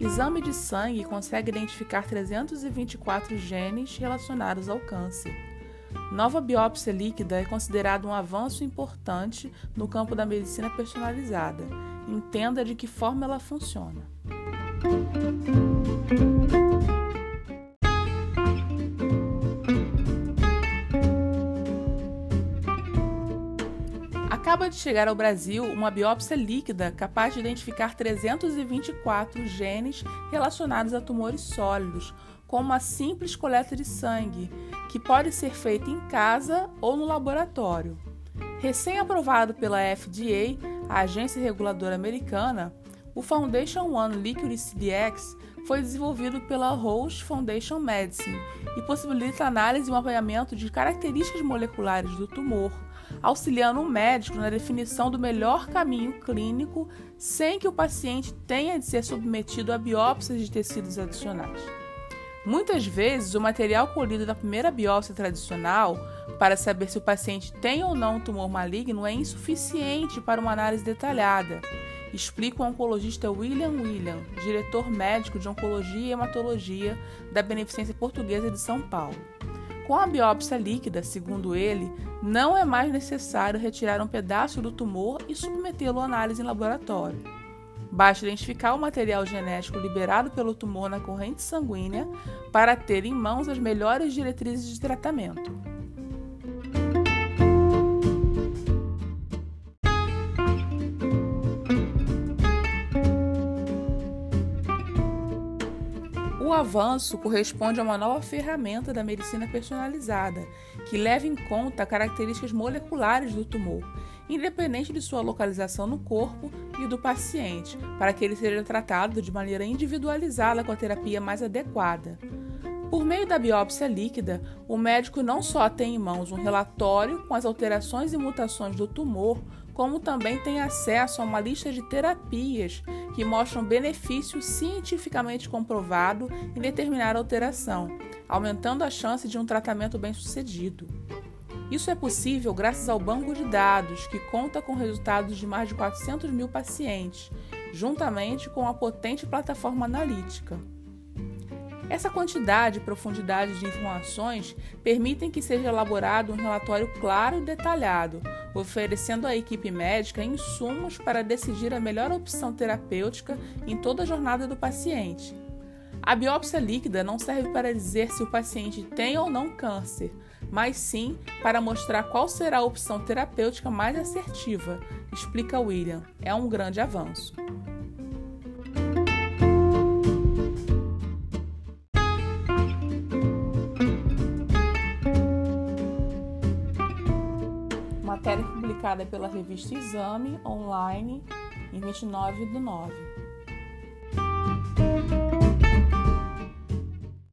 exame de sangue consegue identificar 324 genes relacionados ao câncer. Nova biópsia líquida é considerado um avanço importante no campo da medicina personalizada. Entenda de que forma ela funciona. Acaba de chegar ao Brasil uma biópsia líquida capaz de identificar 324 genes relacionados a tumores sólidos, com uma simples coleta de sangue, que pode ser feita em casa ou no laboratório. Recém-aprovado pela FDA, a agência reguladora americana, o Foundation One Liquid CDX foi desenvolvido pela Roche Foundation Medicine e possibilita análise e mapeamento de características moleculares do tumor, auxiliando o médico na definição do melhor caminho clínico sem que o paciente tenha de ser submetido a biópsias de tecidos adicionais. Muitas vezes, o material colhido na primeira biópsia tradicional para saber se o paciente tem ou não um tumor maligno é insuficiente para uma análise detalhada, explica o oncologista William William, diretor médico de Oncologia e Hematologia da Beneficência Portuguesa de São Paulo. Com a biópsia líquida, segundo ele, não é mais necessário retirar um pedaço do tumor e submetê-lo à análise em laboratório. Basta identificar o material genético liberado pelo tumor na corrente sanguínea para ter em mãos as melhores diretrizes de tratamento. O avanço corresponde a uma nova ferramenta da medicina personalizada, que leva em conta características moleculares do tumor, independente de sua localização no corpo e do paciente, para que ele seja tratado de maneira individualizada com a terapia mais adequada. Por meio da biópsia líquida, o médico não só tem em mãos um relatório com as alterações e mutações do tumor, como também tem acesso a uma lista de terapias que mostram benefício cientificamente comprovado em determinada alteração, aumentando a chance de um tratamento bem-sucedido. Isso é possível graças ao banco de dados, que conta com resultados de mais de 400 mil pacientes, juntamente com a potente plataforma analítica. Essa quantidade e profundidade de informações permitem que seja elaborado um relatório claro e detalhado, oferecendo à equipe médica insumos para decidir a melhor opção terapêutica em toda a jornada do paciente. A biópsia líquida não serve para dizer se o paciente tem ou não câncer, mas sim para mostrar qual será a opção terapêutica mais assertiva, explica William. É um grande avanço. Publicada pela revista Exame online em 29 de 9.